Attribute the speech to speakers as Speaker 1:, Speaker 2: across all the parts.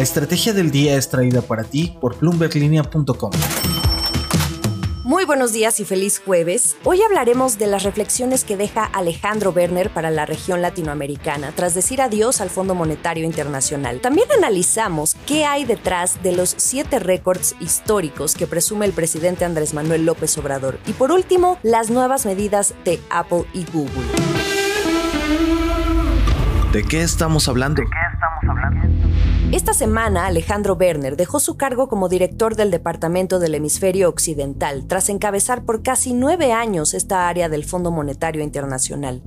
Speaker 1: La estrategia del día es traída para ti por bloomberglinea.com.
Speaker 2: Muy buenos días y feliz jueves. Hoy hablaremos de las reflexiones que deja Alejandro Werner para la región latinoamericana tras decir adiós al Fondo Monetario Internacional. También analizamos qué hay detrás de los siete récords históricos que presume el presidente Andrés Manuel López Obrador. Y por último, las nuevas medidas de Apple y Google.
Speaker 1: ¿De qué estamos hablando?
Speaker 2: Esta semana, Alejandro Werner dejó su cargo como director del Departamento del Hemisferio Occidental tras encabezar por casi nueve años esta área del Fondo Monetario Internacional.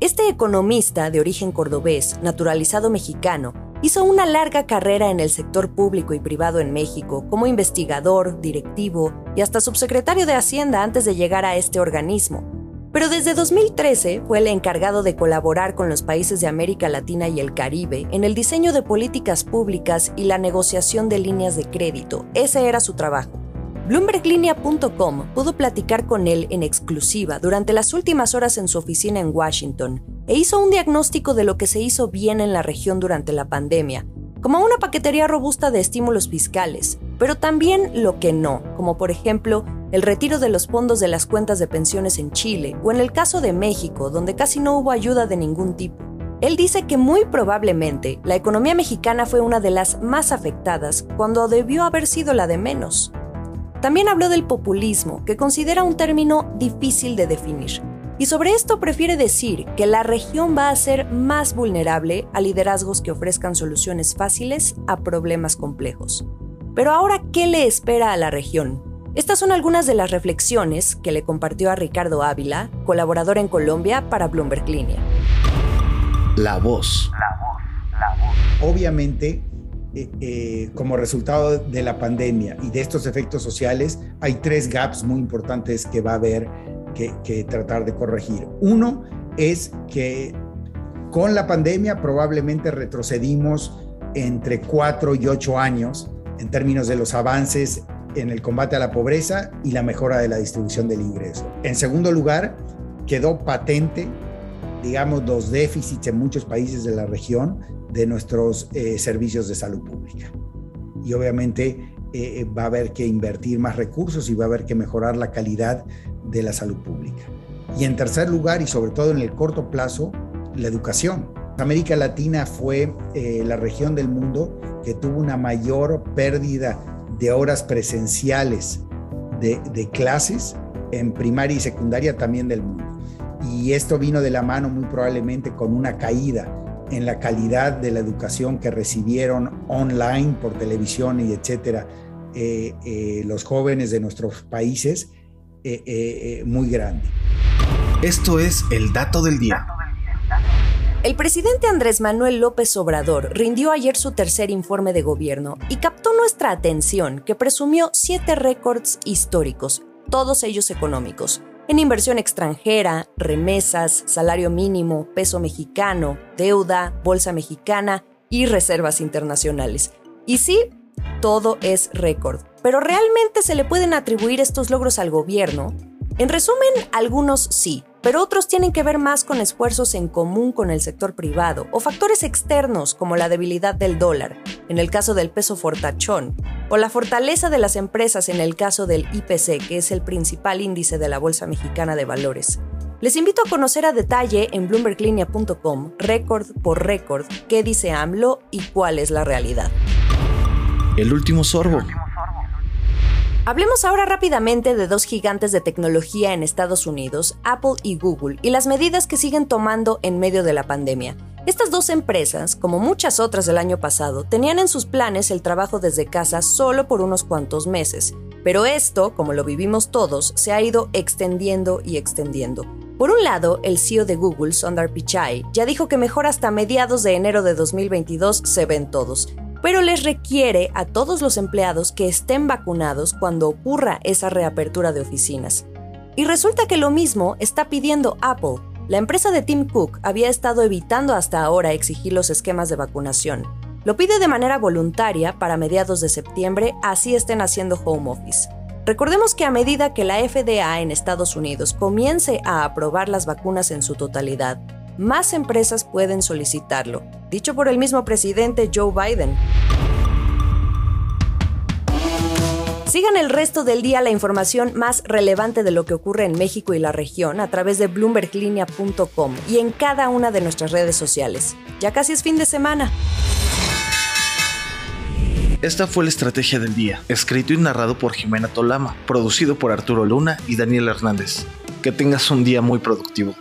Speaker 2: Este economista de origen cordobés, naturalizado mexicano, hizo una larga carrera en el sector público y privado en México como investigador, directivo y hasta subsecretario de Hacienda antes de llegar a este organismo pero desde 2013 fue el encargado de colaborar con los países de América Latina y el Caribe en el diseño de políticas públicas y la negociación de líneas de crédito. Ese era su trabajo. BloombergLinea.com pudo platicar con él en exclusiva durante las últimas horas en su oficina en Washington e hizo un diagnóstico de lo que se hizo bien en la región durante la pandemia, como una paquetería robusta de estímulos fiscales, pero también lo que no, como por ejemplo el retiro de los fondos de las cuentas de pensiones en Chile o en el caso de México, donde casi no hubo ayuda de ningún tipo. Él dice que muy probablemente la economía mexicana fue una de las más afectadas cuando debió haber sido la de menos. También habló del populismo, que considera un término difícil de definir. Y sobre esto prefiere decir que la región va a ser más vulnerable a liderazgos que ofrezcan soluciones fáciles a problemas complejos. Pero ahora, ¿qué le espera a la región? Estas son algunas de las reflexiones que le compartió a Ricardo Ávila, colaborador en Colombia para Bloomberg Línea.
Speaker 1: La voz.
Speaker 3: La voz, la voz. Obviamente, eh, eh, como resultado de la pandemia y de estos efectos sociales, hay tres gaps muy importantes que va a haber que, que tratar de corregir. Uno es que con la pandemia probablemente retrocedimos entre cuatro y ocho años en términos de los avances en el combate a la pobreza y la mejora de la distribución del ingreso. En segundo lugar, quedó patente, digamos, los déficits en muchos países de la región de nuestros eh, servicios de salud pública. Y obviamente eh, va a haber que invertir más recursos y va a haber que mejorar la calidad de la salud pública. Y en tercer lugar, y sobre todo en el corto plazo, la educación. América Latina fue eh, la región del mundo que tuvo una mayor pérdida de horas presenciales de, clases en primaria y secundaria también del mundo. Y esto vino de la mano muy probablemente con una caída en la calidad de la educación que recibieron online por televisión y etcétera eh, eh, los jóvenes de nuestros países eh, muy grande.
Speaker 1: Esto es el dato del día.
Speaker 2: El presidente Andrés Manuel López Obrador rindió ayer su tercer informe de gobierno y captó nuestra atención que presumió siete récords históricos, todos ellos económicos, en inversión extranjera, remesas, salario mínimo, peso mexicano, deuda, bolsa mexicana y reservas internacionales. Y sí, todo es récord. Pero ¿realmente se le pueden atribuir estos logros al gobierno? En resumen, algunos sí, pero otros tienen que ver más con esfuerzos en común con el sector privado o factores externos como la debilidad del dólar, en el caso del peso fortachón, o la fortaleza de las empresas en el caso del IPC, que es el principal índice de la Bolsa Mexicana de Valores. Les invito a conocer a detalle en bloomberglinea.com, récord por récord, qué dice AMLO y cuál es la realidad.
Speaker 1: El último sorbo.
Speaker 2: Hablemos ahora rápidamente de dos gigantes de tecnología en Estados Unidos, Apple y Google, y las medidas que siguen tomando en medio de la pandemia. Estas dos empresas, como muchas otras del año pasado, tenían en sus planes el trabajo desde casa solo por unos cuantos meses, pero esto, como lo vivimos todos, se ha ido extendiendo y extendiendo. Por un lado, el CEO de Google, Sundar Pichai, ya dijo que mejor hasta mediados de enero de 2022 se ven todos, pero les requiere a todos los empleados que estén vacunados cuando ocurra esa reapertura de oficinas. Y resulta que lo mismo está pidiendo Apple. La empresa de Tim Cook había estado evitando hasta ahora exigir los esquemas de vacunación. Lo pide de manera voluntaria para mediados de septiembre, así estén haciendo home office. Recordemos que a medida que la FDA en Estados Unidos comience a aprobar las vacunas en su totalidad, más empresas pueden solicitarlo, dicho por el mismo presidente Joe Biden. Sigan el resto del día la información más relevante de lo que ocurre en México y la región a través de bloomberglinea.com y en cada una de nuestras redes sociales. Ya casi es fin de semana.
Speaker 1: Esta fue la estrategia del día, escrito y narrado por Jimena Tolama, producido por Arturo Luna y Daniel Hernández. Que tengas un día muy productivo.